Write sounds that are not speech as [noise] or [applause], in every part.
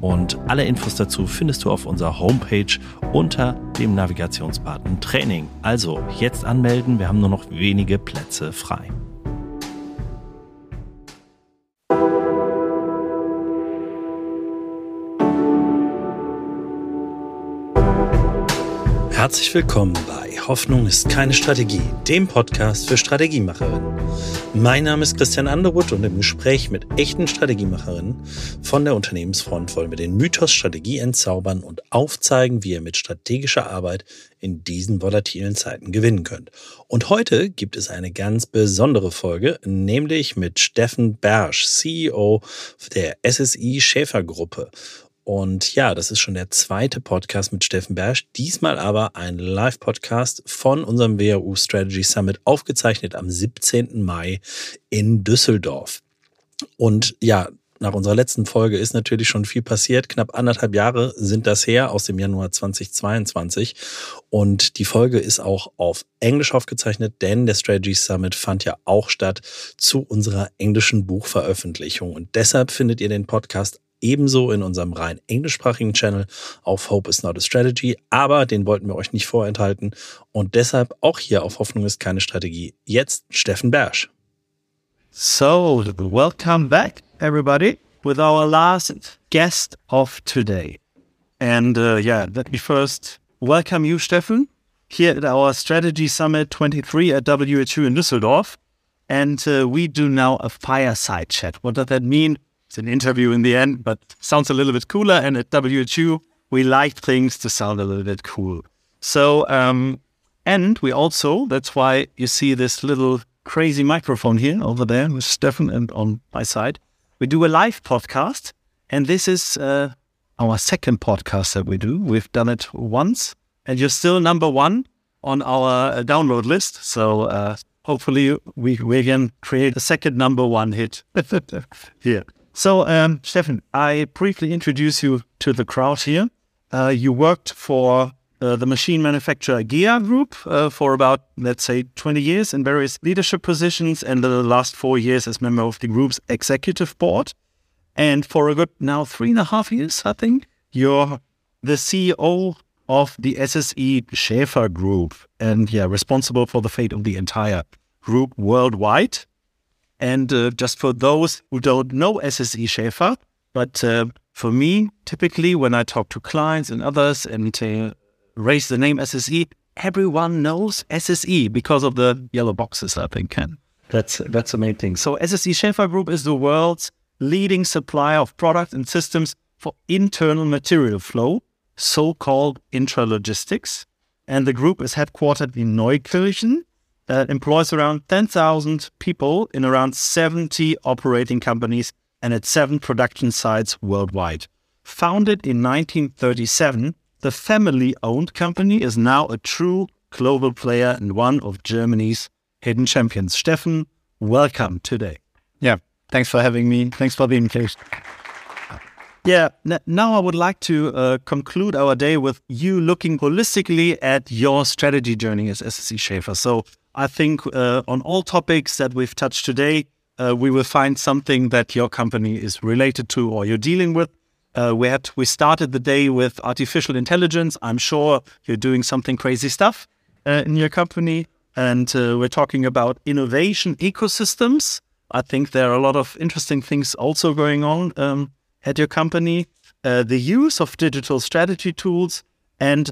Und alle Infos dazu findest du auf unserer Homepage unter dem Navigationsbutton Training. Also jetzt anmelden. Wir haben nur noch wenige Plätze frei. Herzlich willkommen bei Hoffnung ist keine Strategie, dem Podcast für Strategiemacherinnen. Mein Name ist Christian Underwood und im Gespräch mit echten Strategiemacherinnen von der Unternehmensfront wollen wir den Mythos Strategie entzaubern und aufzeigen, wie ihr mit strategischer Arbeit in diesen volatilen Zeiten gewinnen könnt. Und heute gibt es eine ganz besondere Folge, nämlich mit Steffen Bersch, CEO der SSI Schäfer Gruppe. Und ja, das ist schon der zweite Podcast mit Steffen Bersch. Diesmal aber ein Live-Podcast von unserem WHU Strategy Summit, aufgezeichnet am 17. Mai in Düsseldorf. Und ja, nach unserer letzten Folge ist natürlich schon viel passiert. Knapp anderthalb Jahre sind das her aus dem Januar 2022. Und die Folge ist auch auf Englisch aufgezeichnet, denn der Strategy Summit fand ja auch statt zu unserer englischen Buchveröffentlichung. Und deshalb findet ihr den Podcast ebenso in unserem rein englischsprachigen Channel auf Hope is not a Strategy, aber den wollten wir euch nicht vorenthalten und deshalb auch hier auf Hoffnung ist keine Strategie. Jetzt Steffen Bersch. So, welcome back everybody with our last guest of today. And uh, yeah, let me first welcome you, Steffen, here at our Strategy Summit 23 at WHU in Düsseldorf. And uh, we do now a fireside chat. What does that mean? It's an interview in the end, but sounds a little bit cooler. And at WHU, we like things to sound a little bit cool. So, um, and we also, that's why you see this little crazy microphone here over there with Steffen and on my side. We do a live podcast, and this is uh, our second podcast that we do. We've done it once, and you're still number one on our uh, download list. So uh, hopefully we, we can create a second number one hit [laughs] here. So, um, Steffen, I briefly introduce you to the crowd here. Uh, you worked for uh, the machine manufacturer GEA Group uh, for about, let's say, 20 years in various leadership positions, and the last four years as member of the group's executive board. And for a good now three and a half years, I think, you're the CEO of the SSI Schäfer Group, and yeah, responsible for the fate of the entire group worldwide. And uh, just for those who don't know SSI Schäfer, but uh, for me, typically when I talk to clients and others and raise the name SSI, everyone knows SSI because of the yellow boxes, I think. And that's, that's the main thing. So SSI Schäfer Group is the world's leading supplier of products and systems for internal material flow, so-called intralogistics. And the group is headquartered in Neunkirchen, that employs around 10,000 people in around 70 operating companies and at seven production sites worldwide. Founded in 1937, the family owned company is now a true global player and one of Germany's hidden champions. Steffen, welcome today. Yeah, thanks for having me. Thanks for the invitation. Yeah, now I would like to uh, conclude our day with you looking holistically at your strategy journey as SSI Schäfer. So, I think uh, on all topics that we've touched today, uh, we will find something that your company is related to or you're dealing with. Uh, we had we started the day with artificial intelligence. I'm sure you're doing something crazy stuff uh, in your company, and uh, we're talking about innovation ecosystems. I think there are a lot of interesting things also going on um, at your company. Uh, the use of digital strategy tools and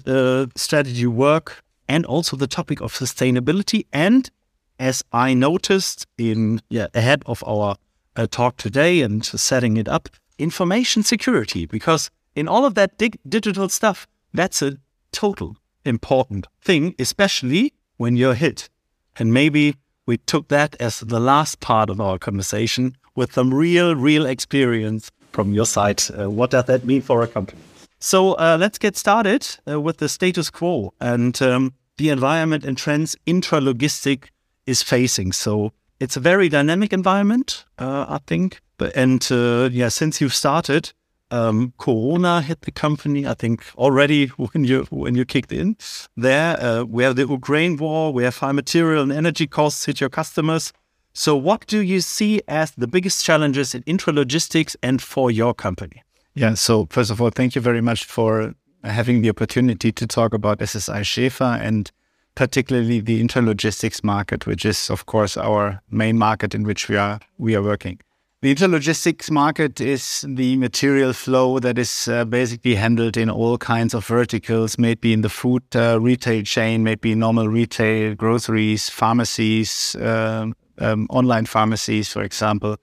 strategy work and also the topic of sustainability. And as I noticed in yeah, ahead of our uh, talk today and setting it up, information security, because in all of that dig- digital stuff, that's a total important thing, especially when you're hit. And maybe we took that as the last part of our conversation with some real, real experience from your side. Uh, what does that mean for a company? So uh, let's get started uh, with the status quo and um, the environment and trends intralogistic is facing. So it's a very dynamic environment, uh, I think. But and uh, yeah, since you've started, um, Corona hit the company. I think already [laughs] when you when you kicked in there, uh, we have the Ukraine war, we have high material and energy costs hit your customers. So, what do you see as the biggest challenges in intralogistics and for your company? Yeah. So, first of all, thank you very much for having the opportunity to talk about SSI Schäfer and particularly the intralogistics market, which is, of course, our main market in which we are we are working. The intralogistics market is the material flow that is uh, basically handled in all kinds of verticals, maybe in the food uh, retail chain, maybe normal retail, groceries, pharmacies, uh, um, online pharmacies, for example,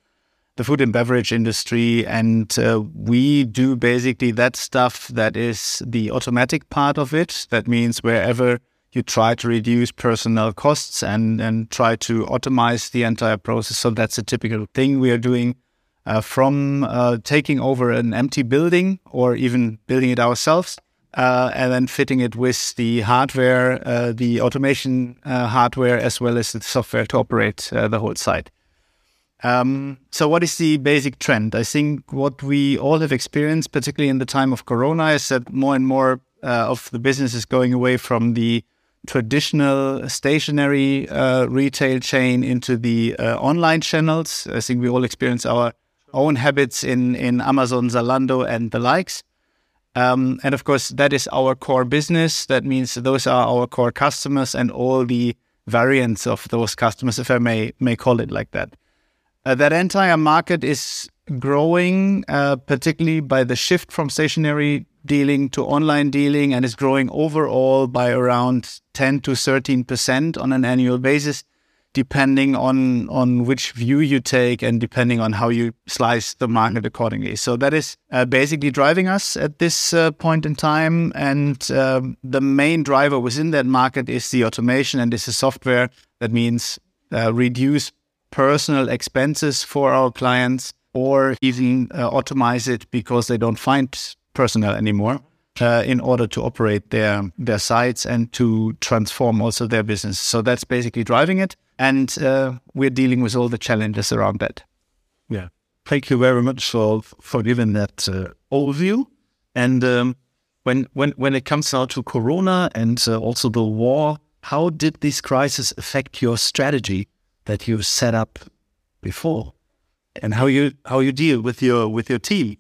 the food and beverage industry. And uh, we do basically that stuff that is the automatic part of it. That means wherever you try to reduce personnel costs and, and try to automate the entire process. So that's a typical thing we are doing uh, from uh, taking over an empty building or even building it ourselves. Uh, and then fitting it with the hardware, uh, the automation uh, hardware, as well as the software to operate uh, the whole site. Um, so, what is the basic trend? I think what we all have experienced, particularly in the time of Corona, is that more and more of the business is going away from the traditional stationary uh, retail chain into the uh, online channels. I think we all experience our own habits in, in Amazon, Zalando, and the likes. Um, and of course, that is our core business. That means those are our core customers and all the variants of those customers, if I may may call it like that. Uh, that entire market is growing, uh, particularly by the shift from stationary dealing to online dealing and is growing overall by around 10 to 13% on an annual basis, depending on, on which view you take and depending on how you slice the market accordingly. So that is uh, basically driving us at this uh, point in time. And um, the main driver within that market is the automation and this is software that means uh, reduce personal expenses for our clients or even uh, automate it because they don't find personnel anymore uh, in order to operate their their sites and to transform also their business. So that's basically driving it, and uh, we're dealing with all the challenges around that. Yeah, thank you very much for for giving that uh, overview. And um, when when when it comes now to Corona and uh, also the war, how did this crisis affect your strategy that you set up before, and how you how you deal with your with your team?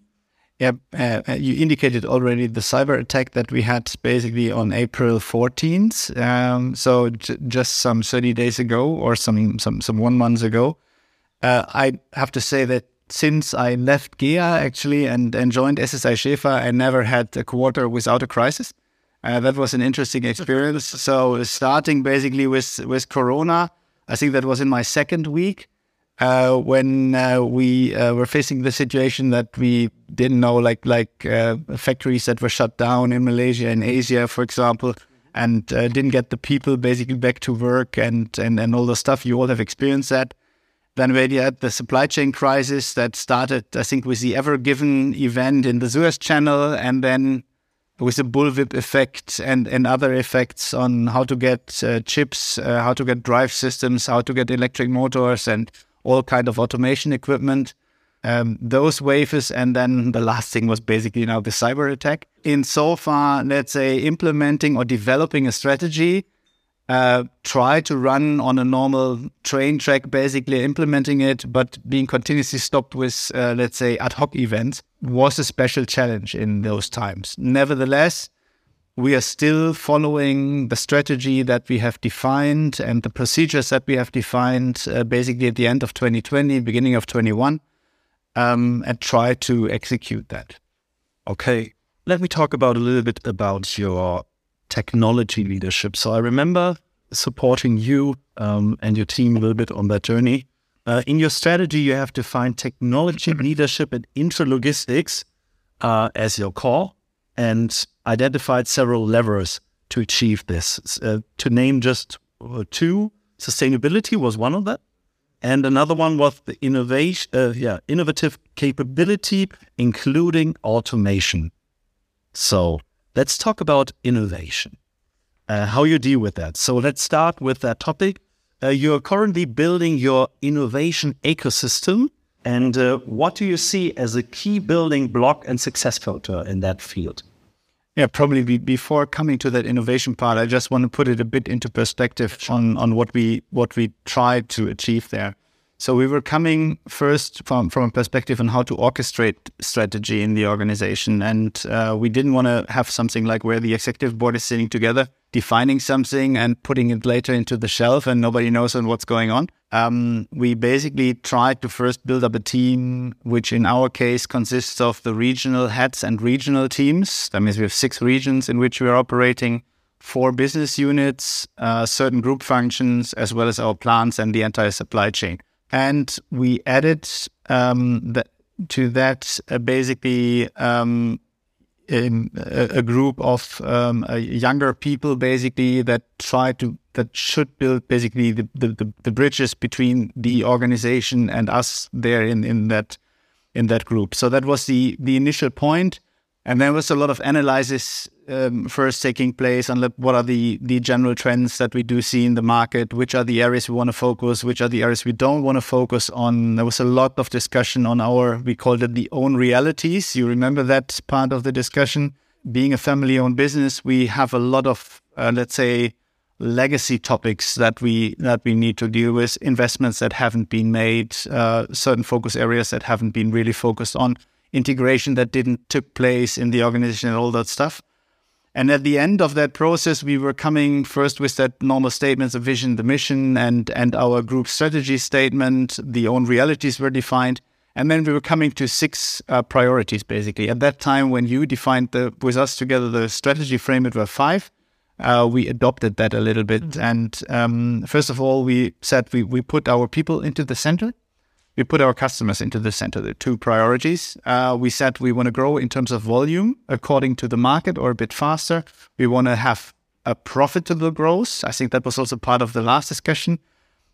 Yeah, uh, uh, you indicated already the cyber attack that we had basically on April 14th. Um, so just some 30 days ago or some some some one month ago. Uh, I have to say that since I left GEA actually and, and joined SSI Schäfer, I never had a quarter without a crisis. Uh, that was an interesting experience. [laughs] so starting basically with with Corona, I think that was in my second week uh, when uh, we uh, were facing the situation that we didn't know, like like uh, factories that were shut down in Malaysia and Asia, for example, and uh, didn't get the people basically back to work and, and and all the stuff. You all have experienced that. Then we had the supply chain crisis that started, I think, with the Ever Given event in the Suez Channel, and then with the bullwhip effect and, and other effects on how to get uh, chips, how to get drive systems, how to get electric motors, and all kind of automation equipment. Um, those wafers, and then the last thing was basically now the cyber attack. In so far, let's say implementing or developing a strategy, uh, try to run on a normal train track, basically implementing it, but being continuously stopped with, uh, let's say, ad hoc events was a special challenge in those times. Nevertheless, we are still following the strategy that we have defined and the procedures that we have defined uh, basically at the end of 2020, beginning of 21, um, and try to execute that. Okay. Let me talk about a little bit about your technology leadership. So I remember supporting you um, and your team a little bit on that journey. Uh, in your strategy, you have defined technology leadership and intralogistics uh, as your core and identified several levers to achieve this. Uh, to name just uh, two, sustainability was one of them, and another one was the innovation, uh, yeah, innovative capability, including automation. So let's talk about innovation, uh, how you deal with that. So let's start with that topic. uh, you're currently building your innovation ecosystem. And uh, what do you see as a key building block and success filter in that field? Yeah, probably be, before coming to that innovation part, I just want to put it a bit into perspective on, on what we what we tried to achieve there. So we were coming first from, from a perspective on how to orchestrate strategy in the organization. And uh, we didn't want to have something like where the executive board is sitting together, defining something and putting it later into the shelf and nobody knows on what's going on. Um, we basically tried to first build up a team, which in our case consists of the regional heads and regional teams. That means we have six regions in which we are operating four business units, uh, certain group functions, as well as our plants and the entire supply chain and we added um, the, to that uh, basically um, a, a, group of um, uh, younger people basically that try to that should build basically the, the, the, bridges between the organization and us there in, in that in that group. So that was the the initial point. And there was a lot of analysis um, first taking place on what are the, the general trends that we do see in the market, which are the areas we want to focus, which are the areas we don't want to focus on. There was a lot of discussion on our, we called it the own realities. You remember that part of the discussion? Being a family owned business, we have a lot of, uh, let's say, legacy topics that we that we need to deal with, investments that haven't been made, uh, certain focus areas that haven't been really focused on integration that didn't took place in the organization and all that stuff. And at the end of that process, we were coming first with that normal statements of vision, the mission, and and our group strategy statement. The own realities were defined, and then we were coming to six uh, priorities. Basically, at that time, when you defined the with us together the strategy frame, it were five. Uh, we adopted that a little bit, mm-hmm. and um, first of all, we said we we put our people into the center we put our customers into the center. The two priorities. Uh, we said we want to grow in terms of volume according to the market or a bit faster. We want to have a profitable growth. I think that was also part of the last discussion.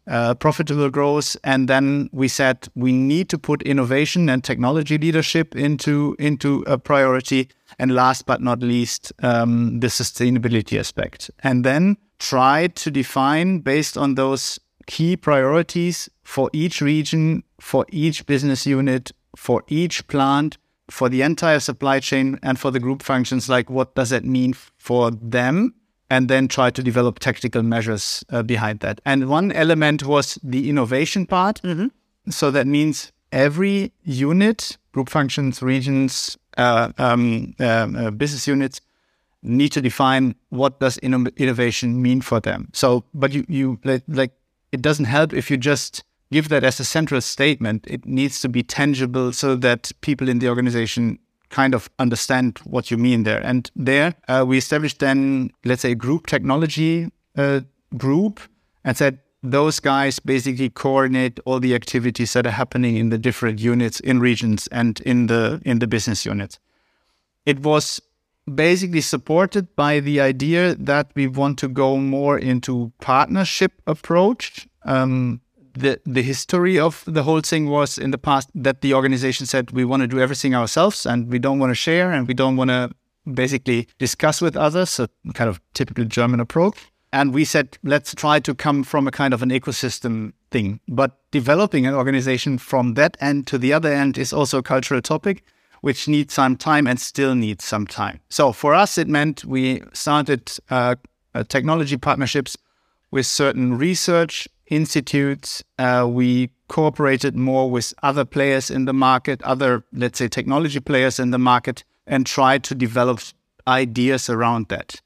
Uh, profitable growth, and then we said we need to put innovation and technology leadership into into a priority, and last but not least, um, the sustainability aspect, and then try to define based on those key priorities for each region, for each business unit, for each plant, for the entire supply chain, and for the group functions. Like, what does that mean for them? And then try to develop tactical measures uh, behind that. And one element was the innovation part. Mm-hmm. So that means every unit, group functions, regions, uh, um, um uh, business units need to define what does innovation mean for them. So, but you, you like it doesn't help if you just give that as a central statement. It needs to be tangible so that people in the organization kind of understand what you mean there. And there uh, we established then, let's say, a group technology uh, group and said those guys basically coordinate all the activities that are happening in the different units, in regions, and in the in the business units. It was basically supported by the idea that we want to go more into partnership approach. Um, the the history of the whole thing was in the past that the organization said we want to do everything ourselves and we don't want to share and we don't want to basically discuss with others, a kind of typical German approach. And we said let's try to come from a kind of an ecosystem thing. But developing an organization from that end to the other end is also a cultural topic which needs some time and still needs some time. So for us, it meant we started uh, uh, technology partnerships with certain research institutes. Uh, we cooperated more with other players in the market, other, let's say, technology players in the market, and tried to develop ideas around that.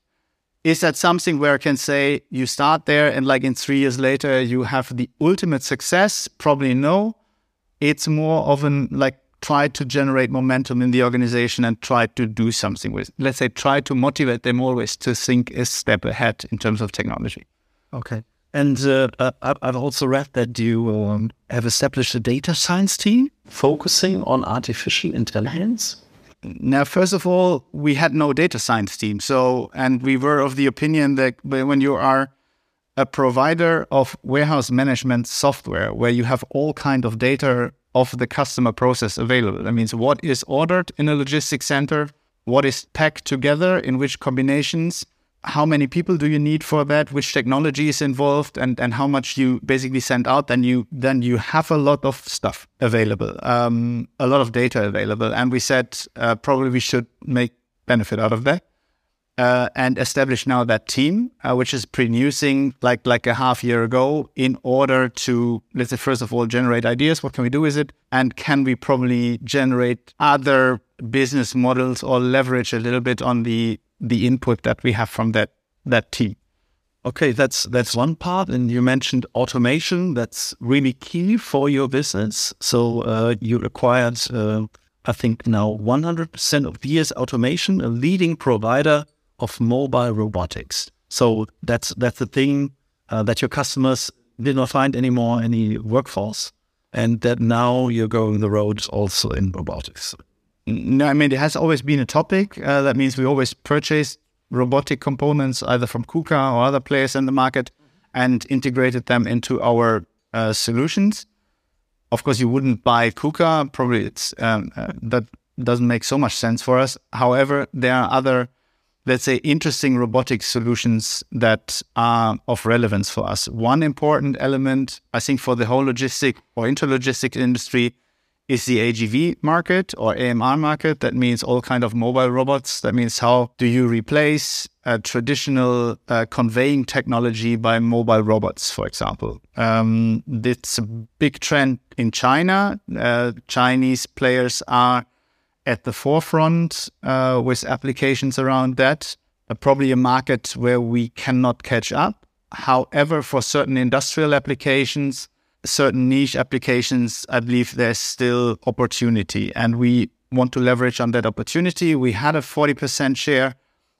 Is that something where I can say you start there and like in three years later you have the ultimate success? Probably no. It's more of an like try to generate momentum in the organization and try to do something with let's say try to motivate them always to think a step ahead in terms of technology. Okay. And uh, uh i've also read that you um, have established a data science team focusing on artificial intelligence. Now first of all we had no data science team so and we were of the opinion that when you are a provider of warehouse management software where you have all kind of data of the customer process available. That means what is ordered in a logistics center, what is packed together, in which combinations, how many people do you need for that? Which technology is involved, and and how much you basically send out? Then you then you have a lot of stuff available, um, a lot of data available, and we said uh, probably we should make benefit out of that. Uh, and establish now that team, uh, which is producing like like a half year ago, in order to let's say first of all generate ideas. What can we do with it, and can we probably generate other business models or leverage a little bit on the the input that we have from that that team. Okay, that's that's one part, and you mentioned automation. That's really key for your business. So uh, you acquired, uh, I think now 100% of DS Automotion, a leading provider of mobile robotics. So that's that's the thing uh, that your customers did not find anymore any workforce, and that now you're going the road also in robotics. No, I mean, it has always been a topic. Uh, that means we always purchase robotic components either from KUKA or other players in the market and integrated them into our uh, solutions. Of course, you wouldn't buy KUKA. Probably it's um, uh, that doesn't make so much sense for us. However, there are other, let's say, interesting robotic solutions that are of relevance for us. One important element, I think, for the whole logistic or intralogistic industry is the AGV market or AMR market. That means all kind of mobile robots. That means how do you replace traditional uh, conveying technology by mobile robots, for example. Um, it's a big trend in China. Uh, Chinese players are at the forefront uh, with applications around that. Uh, probably a market where we cannot catch up. However, for certain industrial applications, certain niche applications, I believe there's still opportunity. And we want to leverage on that opportunity. We had a 40% share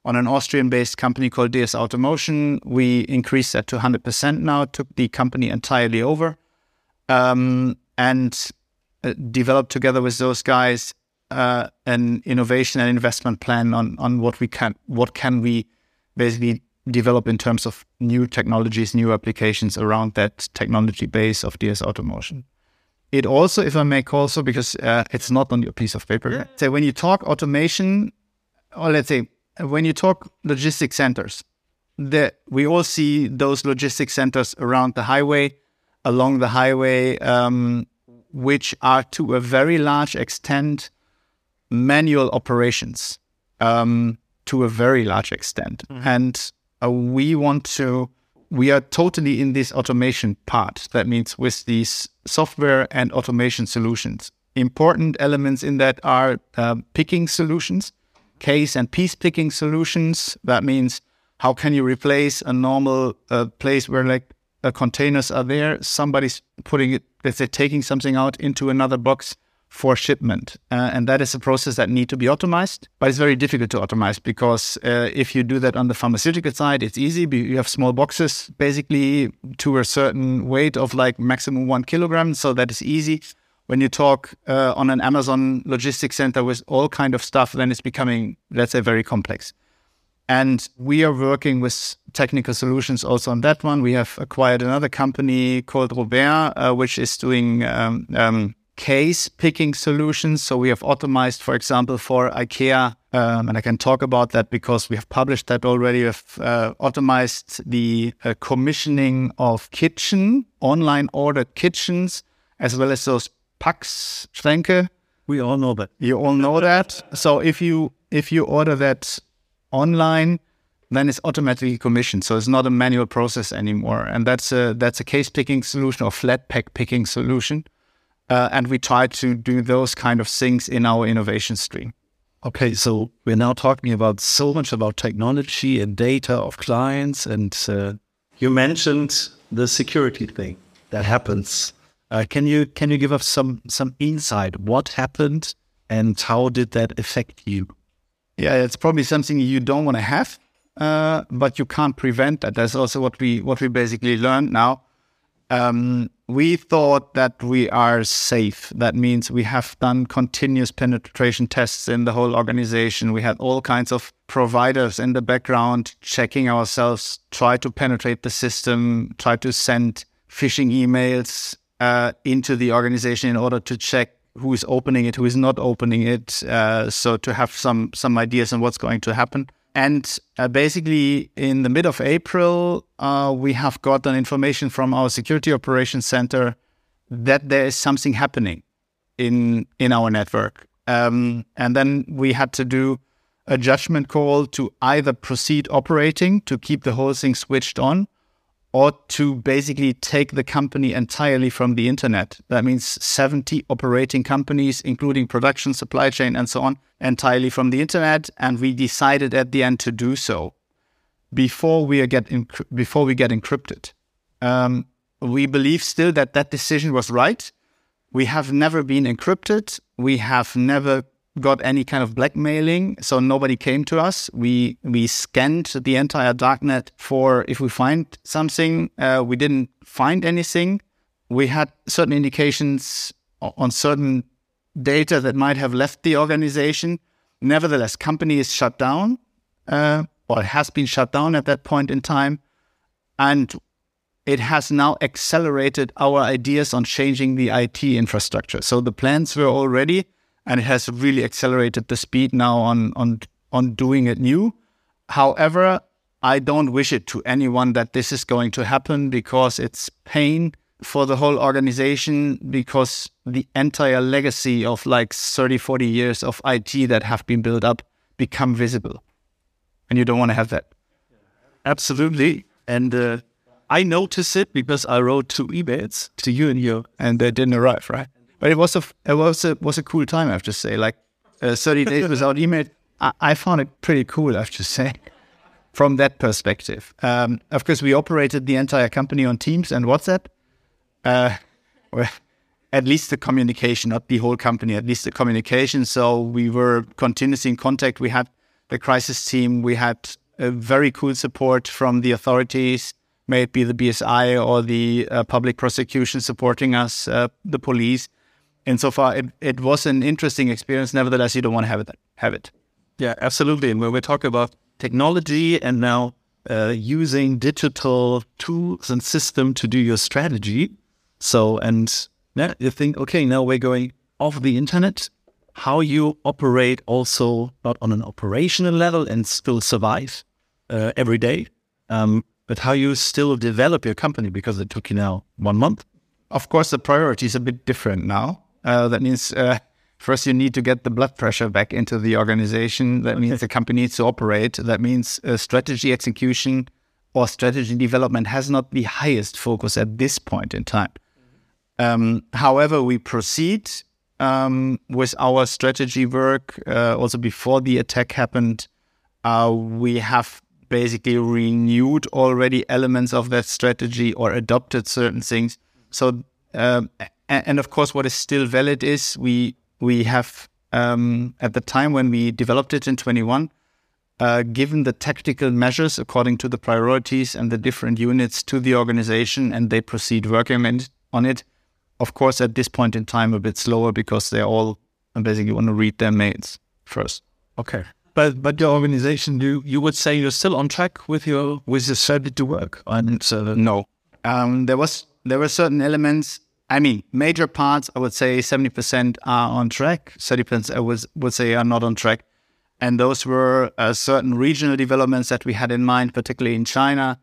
on an Austrian based company called DS Automotion. We increased that to 100% now, took the company entirely over, um, and uh, developed together with those guys uh, an innovation and investment plan on, on what we can, what can we basically develop in terms of new technologies, new applications around that technology base of DS Automotion. It also, if I may call so, because uh, it's not on your piece of paper. Yeah. So when you talk automation, or let's say when you talk logistic centers, that we all see those logistic centers around the highway, along the highway, um, which are to a very large extent manual operations, um, to a very large extent, mm-hmm. and uh, we want to we are totally in this automation part. That means with these software and automation solutions. Important elements in that are uh, picking solutions, case and piece picking solutions. That means how can you replace a normal uh, place where like uh, containers are there, somebody's putting it, let's say, taking something out into another box for shipment. Uh, and that is a process that need to be optimized, but it's very difficult to optimize because uh, if you do that on the pharmaceutical side, it's easy. You have small boxes basically to a certain weight of like maximum one kilogram. So that is easy. When you talk uh, on an Amazon logistics center with all kind of stuff, then it's becoming, let's say, very complex. And we are working with technical solutions also on that one. We have acquired another company called Robert, uh, which is doing um, um, case picking solutions. So we have optimized, for example, for IKEA, um, and I can talk about that because we have published that already. We have uh, optimized the uh, commissioning of kitchen, online ordered kitchens, as well as those packs, Schränke. We all know that. You all know that. So if you if you order that online, then it's automatically commissioned. So it's not a manual process anymore. And that's a that's a case picking solution or flat pack picking solution. Uh, and we try to do those kind of things in our innovation stream. Okay, so we're now talking about so much about technology and data of clients, and uh, you mentioned the security thing that happens. Uh, can you can you give us some some insight? What happened, and how did that affect you? Yeah, it's probably something you don't want to have, uh, but you can't prevent that. That's also what we what we basically learned now. Um, we thought that we are safe. That means we have done continuous penetration tests in the whole organization. We had all kinds of providers in the background checking ourselves, try to penetrate the system, try to send phishing emails uh, into the organization in order to check who is opening it, who is not opening it. Uh, so to have some some ideas on what's going to happen. And uh, basically, in the mid of April, uh, we have gotten information from our security operations center that there is something happening in in our network. Um, and then we had to do a judgment call to either proceed operating to keep the whole thing switched on, or to basically take the company entirely from the internet. That means 70 operating companies, including production, supply chain, and so on, entirely from the internet. And we decided at the end to do so before we get enc- before we get encrypted. Um, we believe still that that decision was right. We have never been encrypted. We have never got any kind of blackmailing, so nobody came to us. We we scanned the entire darknet for if we find something. Uh, we didn't find anything. We had certain indications on certain data that might have left the organization. Nevertheless, company is shut down, uh, or has been shut down at that point in time, and it has now accelerated our ideas on changing the IT infrastructure. So the plans were already and it has really accelerated the speed now on on on doing it new. However, I don't wish it to anyone that this is going to happen because it's pain for the whole organization because the entire legacy of like 30 40 years of IT that have been built up become visible. And you don't want to have that. Absolutely. And uh, I noticed it because I wrote two emails to you and you and they didn't arrive right but it was a it was a was a cool time. I have to say, like uh, thirty days [laughs] without email. I, I, found it pretty cool. I have to say, from that perspective. Um, of course, we operated the entire company on Teams and WhatsApp. Uh, well, at least the communication, not the whole company. At least the communication. So we were continuously in contact. We had the crisis team. We had a very cool support from the authorities may it be the BSI or the uh, public prosecution supporting us, uh, the police insofar it, it was an interesting experience. Nevertheless, you don't want to have it. Have it. Yeah, absolutely. And when we talk about technology and now uh, using digital tools and system to do your strategy, so and yeah, you think, okay, now we're going off the internet. How you operate also not on an operational level and still survive uh, every day, um, but how you still develop your company because it took you now one month. Of course, the priority is a bit different now. Uh, that means uh, first you need to get the blood pressure back into the organization. That okay. means the company needs to operate. That means uh, strategy execution or strategy development has not the highest focus at this point in time. Um, however, we proceed um, with our strategy work. Uh, also, before the attack happened, uh, we have basically renewed already elements of that strategy or adopted certain things. So um, and, and, of course, what is still valid is we we have um, at the time when we developed it in 21, uh, given the tactical measures according to the priorities and the different units to the organization, and they proceed working on it. Of course, at this point in time, a bit slower because they all basically want to read their mails first. Okay, but but your organization, you you would say you're still on track with your with your strategy to work? And uh, no, um, there was there were certain elements I mean, major parts, I would say 70% are on track, 30% I was, would say are not on track. And those were uh, certain regional developments that we had in mind, particularly in China.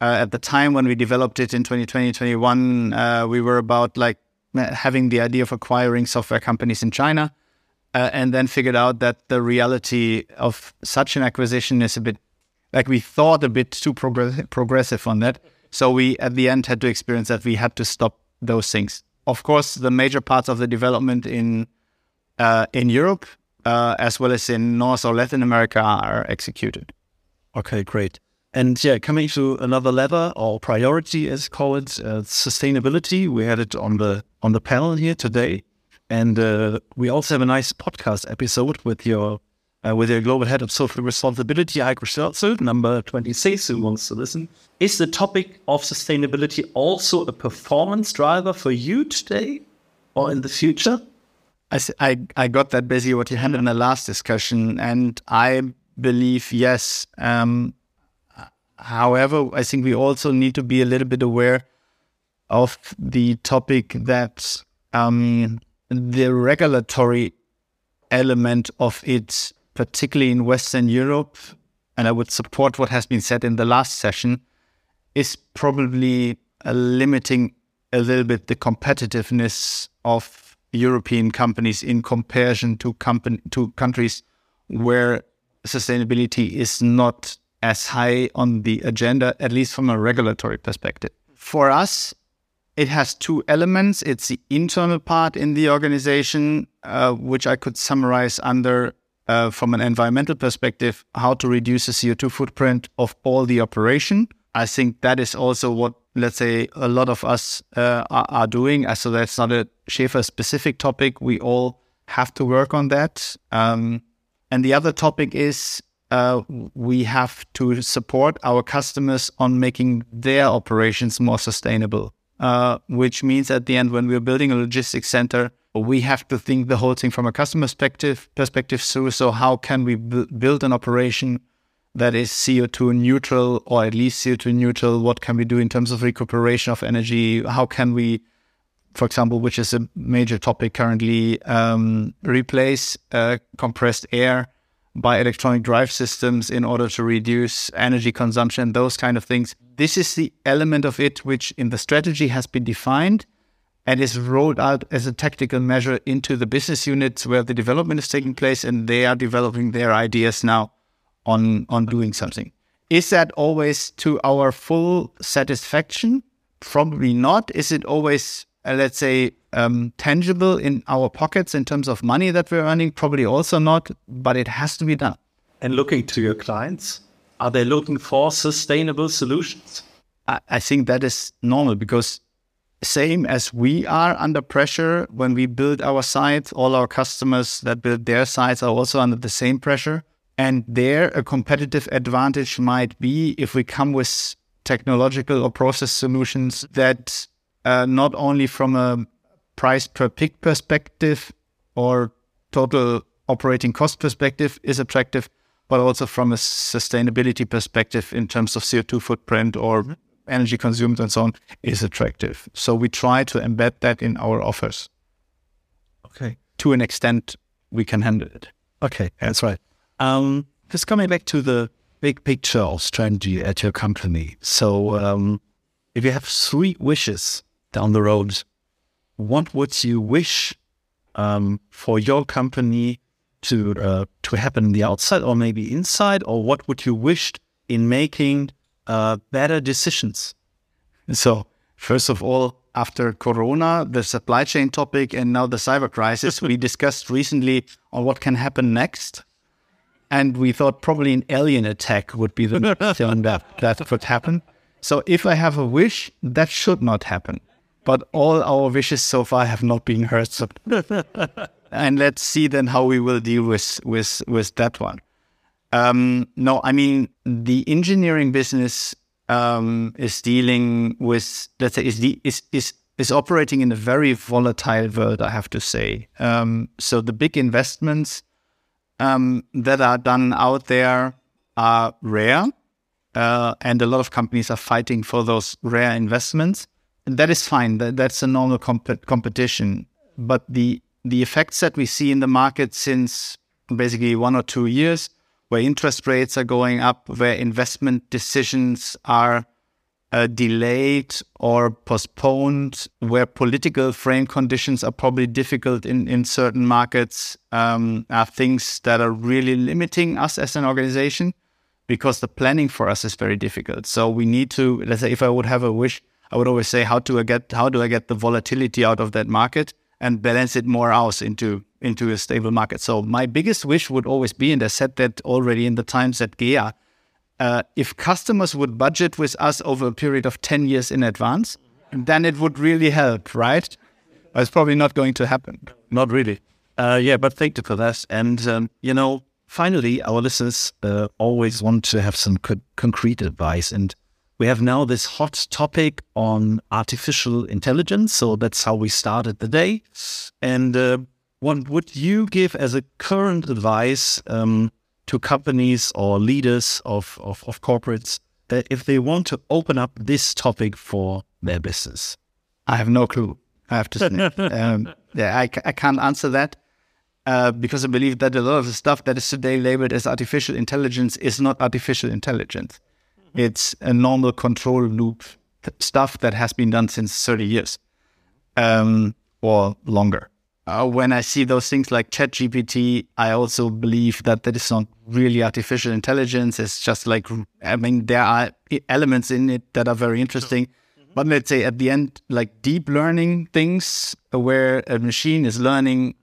Uh, at the time when we developed it in 2020, 2021, uh, we were about like having the idea of acquiring software companies in China. Uh, and then figured out that the reality of such an acquisition is a bit like we thought a bit too progress- progressive on that. So we at the end had to experience that we had to stop those things. Of course, the major parts of the development in uh, in Europe uh, as well as in North or Latin America are executed. Okay, great. And yeah, coming to another lever or priority, as call it, uh, sustainability. We had it on the on the panel here today, and uh, we also have a nice podcast episode with your uh, with your global head of social responsibility, Heiko Stölzel, number 26, who wants to listen. Is the topic of sustainability also a performance driver for you today or in the future? I, I, I got that basically what you had in the last discussion, and I believe yes. Um, however, I think we also need to be a little bit aware of the topic that um, the regulatory element of it particularly in Western Europe, and I would support what has been said in the last session, is probably uh, limiting a little bit the competitiveness of European companies in comparison to company to countries where sustainability is not as high on the agenda, at least from a regulatory perspective. For us, it has two elements. It's the internal part in the organization, uh, which I could summarize under, uh, from an environmental perspective, how to reduce the CO2 footprint of all the operation. I think that is also what, let's say, a lot of us uh, are, are, doing. Uh, so that's not a Schäfer specific topic. We all have to work on that. Um, and the other topic is uh, we have to support our customers on making their operations more sustainable uh, which means at the end, when we're building a logistics center, we have to think the whole thing from a customer perspective perspective through. So how can we b- build an operation that is CO2 neutral or at least CO2 neutral? What can we do in terms of recuperation of energy? How can we, for example, which is a major topic currently, um, replace uh, compressed air by electronic drive systems in order to reduce energy consumption, those kind of things. This is the element of it which in the strategy has been defined and is rolled out as a tactical measure into the business units where the development is taking place and they are developing their ideas now on on doing something. Is that always to our full satisfaction? Probably not. Is it always uh, let's say, um, tangible in our pockets in terms of money that we're earning? Probably also not, but it has to be done. And looking to your clients, are they looking for sustainable solutions? I, I think that is normal because same as we are under pressure when we build our sites, all our customers that build their sites are also under the same pressure. And there, a competitive advantage might be if we come with technological or process solutions that uh, not only from a price per pick perspective or total operating cost perspective is attractive, but also from a sustainability perspective in terms of CO2 footprint or mm-hmm. Energy consumed and so on is attractive. So we try to embed that in our offers. Okay. To an extent, we can handle it. Okay, that's right. Um, just coming back to the big picture of strategy at your company. So, um, if you have three wishes down the road, what would you wish um, for your company to uh, to happen in the outside or maybe inside, or what would you wish in making uh, better decisions? So, first of all, after Corona, the supply chain topic, and now the cyber crisis, we [laughs] discussed recently on what can happen next. And we thought probably an alien attack would be the [laughs] thing that, that could happen. So if I have a wish, that should not happen but all our wishes so far have not been heard. So [laughs] and let's see then how we will deal with with with that one. Um, no, I mean the engineering business um, is dealing with let's say is the is is is operating in a very volatile world. I have to say. Um, so the big investments um, that are done out there are rare, uh, and a lot of companies are fighting for those rare investments that is fine. That, that's a normal comp- competition. But the the effects that we see in the market since basically one or two years, where interest rates are going up, where investment decisions are uh, delayed or postponed, where political frame conditions are probably difficult in, in certain markets, um, are things that are really limiting us as an organization because the planning for us is very difficult. So we need to, let's say, if I would have a wish, I would always say, how do I get how do I get the volatility out of that market and balance it more out into into a stable market? So my biggest wish would always be, and I said that already in the times at GEA, uh, if customers would budget with us over a period of ten years in advance, then it would really help, right? But it's probably not going to happen. Not really. Uh, yeah, but thank you for that. And um, you know, finally, our listeners uh, always want to have some co- concrete advice and we have now this hot topic on artificial intelligence. So that's how we started the day. And uh, what would you give as a current advice um, to companies or leaders of, of, of corporates that if they want to open up this topic for their business? I have no clue. I have to say. [laughs] um, yeah, I, I can't answer that. uh, because I believe that a lot of the stuff that is today labeled as artificial intelligence is not artificial intelligence. Mm-hmm. It's a normal control loop stuff that has been done since 30 years um, or longer. Uh, when I see those things like ChatGPT, I also believe that that is not really artificial intelligence. It's just like, I mean, there are elements in it that are very interesting. Mm-hmm. But let's say at the end, like deep learning things where a machine is learning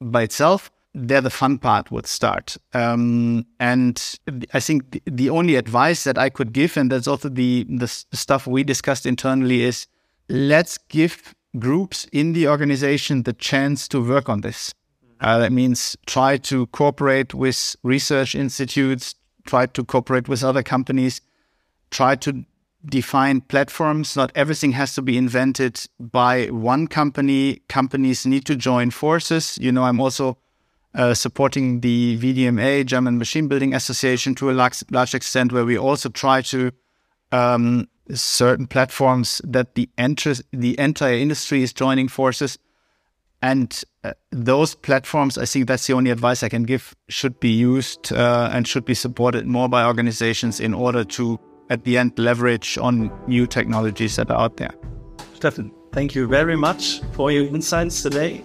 by itself, there the fun part would start. Um, and I think the, only advice that I could give, and that's also the, the stuff we discussed internally, is let's give groups in the organization the chance to work on this. Uh, that means try to cooperate with research institutes, try to cooperate with other companies, try to define platforms. Not everything has to be invented by one company. Companies need to join forces. You know, I'm also uh, supporting the VDMA, German Machine Building Association, to a large, large extent, where we also try to um, certain platforms that the the entire industry is joining forces. And uh, those platforms, I think that's the only advice I can give, should be used uh, and should be supported more by organizations in order to, at the end, leverage on new technologies that are out there. Steffen, thank you very much for your insights today.